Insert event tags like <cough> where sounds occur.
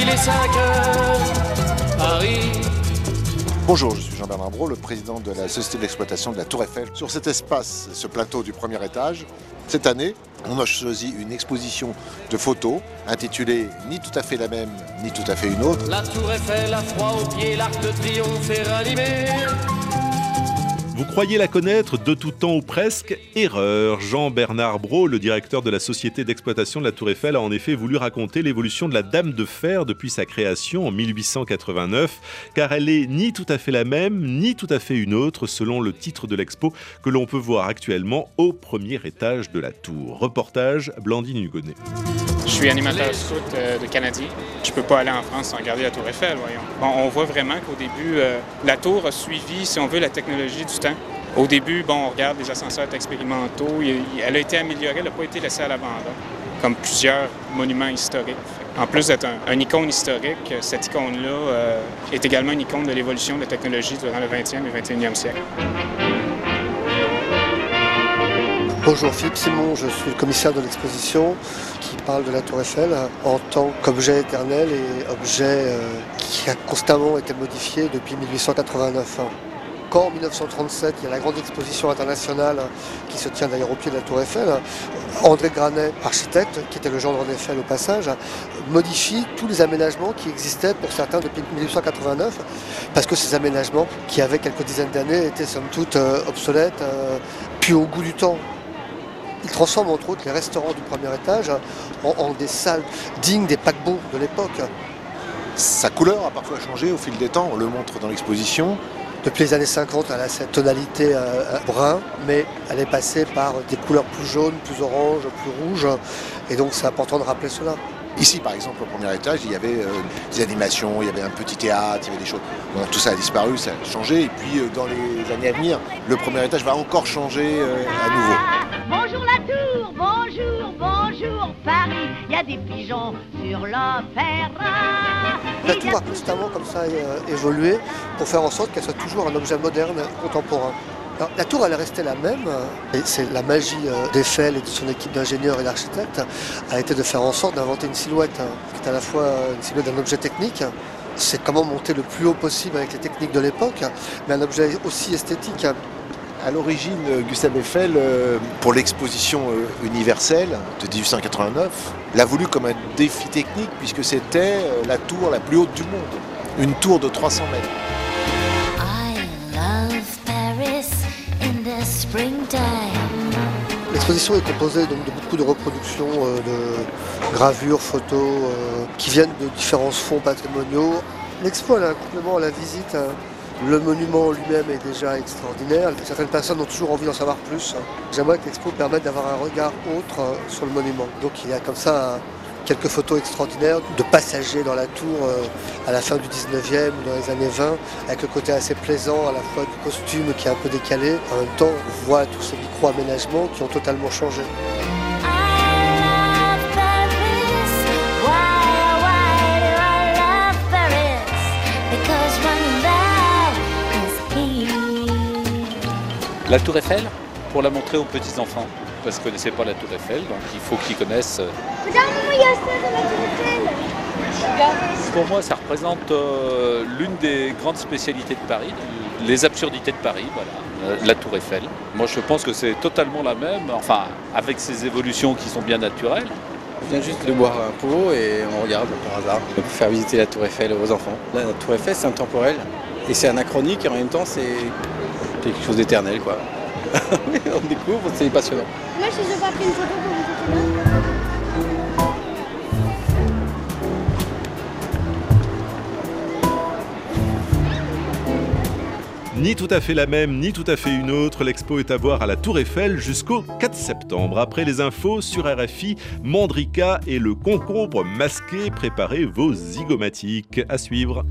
il est 5 heures, Paris. Bonjour, je suis Jean-Bernard Brault, le président de la Société d'exploitation de la Tour Eiffel. Sur cet espace, ce plateau du premier étage, cette année, on a choisi une exposition de photos intitulée Ni tout à fait la même, ni tout à fait une autre. La Tour Eiffel a froid aux pieds, l'arc de triomphe est ranimé. Vous croyez la connaître de tout temps ou presque? Erreur. Jean-Bernard Brault, le directeur de la société d'exploitation de la Tour Eiffel, a en effet voulu raconter l'évolution de la Dame de Fer depuis sa création en 1889, car elle est ni tout à fait la même, ni tout à fait une autre, selon le titre de l'expo que l'on peut voir actuellement au premier étage de la tour. Reportage Blandine Hugonnet. Je suis animateur scout euh, de Canadien. Je peux pas aller en France sans regarder la Tour Eiffel, voyons. On voit vraiment qu'au début, euh, la tour a suivi, si on veut, la technologie du Au début, bon, on regarde les ascenseurs expérimentaux. Elle a été améliorée, elle n'a pas été laissée à l'abandon, comme plusieurs monuments historiques. En plus d'être un, un icône historique, cette icône-là euh, est également une icône de l'évolution de la technologie durant le 20e et 21e siècle. Bonjour Philippe Simon, je suis le commissaire de l'exposition qui parle de la Tour Eiffel en tant qu'objet éternel et objet euh, qui a constamment été modifié depuis 1889. Quand en 1937, il y a la grande exposition internationale qui se tient d'ailleurs au pied de la Tour Eiffel, André Granet, architecte, qui était le gendre d'Eiffel au passage, modifie tous les aménagements qui existaient pour certains depuis 1889, parce que ces aménagements, qui avaient quelques dizaines d'années, étaient somme toute euh, obsolètes, euh, puis au goût du temps. Il transforme entre autres les restaurants du premier étage en, en des salles dignes des paquebots de l'époque. Sa couleur a parfois changé au fil des temps, on le montre dans l'exposition. Depuis les années 50, elle a cette tonalité euh, euh, brun, mais elle est passée par des couleurs plus jaunes, plus oranges, plus rouges, et donc c'est important de rappeler cela. Ici, par exemple, au premier étage, il y avait euh, des animations, il y avait un petit théâtre, il y avait des choses. Bon, tout ça a disparu, ça a changé. Et puis, euh, dans les années à venir, le premier étage va encore changer euh, à nouveau. Bonjour la tour, bonjour, a des pigeons sur l'opéra. La tour a constamment comme ça euh, évolué pour faire en sorte qu'elle soit toujours un objet moderne, contemporain. La tour, elle est restée la même, euh, et c'est la magie euh, d'Eiffel et de son équipe d'ingénieurs et d'architectes, a été de faire en sorte d'inventer une silhouette, hein, qui est à la fois une silhouette d'un objet technique, c'est comment monter le plus haut possible avec les techniques de l'époque, mais un objet aussi esthétique. À l'origine, euh, Gustave Eiffel, euh, pour l'exposition euh, universelle de 1889, l'a voulu comme un défi technique puisque c'était la tour la plus haute du monde. Une tour de 300 mètres. L'exposition est composée donc de beaucoup de reproductions, euh, de gravures, photos, euh, qui viennent de différents fonds patrimoniaux. L'expo elle a un complément à la visite. Hein. Le monument lui-même est déjà extraordinaire. Certaines personnes ont toujours envie d'en savoir plus. J'aimerais que l'expo permette d'avoir un regard autre euh, sur le monument. Donc il y a comme ça un- quelques photos extraordinaires de passagers dans la tour euh, à la fin du 19e ou dans les années 20, avec le côté assez plaisant à la fois du costume qui est un peu décalé. En même temps, on voit tous ces micro-aménagements qui ont totalement changé. La Tour Eiffel, pour la montrer aux petits-enfants, parce qu'ils ne connaissaient pas la Tour Eiffel, donc il faut qu'ils connaissent. euh. Pour moi, ça représente euh, l'une des grandes spécialités de Paris, les absurdités de Paris, voilà, euh, la Tour Eiffel. Moi, je pense que c'est totalement la même, enfin, avec ces évolutions qui sont bien naturelles. On vient juste de boire un pot et on regarde par hasard pour faire visiter la Tour Eiffel aux enfants. La Tour Eiffel, c'est intemporel et c'est anachronique et en même temps, c'est c'est quelque chose d'éternel, quoi. <laughs> On découvre, c'est passionnant. Moi, je n'ai pas pris une photo vous là. Ni tout à fait la même, ni tout à fait une autre, l'expo est à voir à la Tour Eiffel jusqu'au 4 septembre. Après les infos sur RFI, Mandrika et le concombre masqué, préparez vos zygomatiques. À suivre.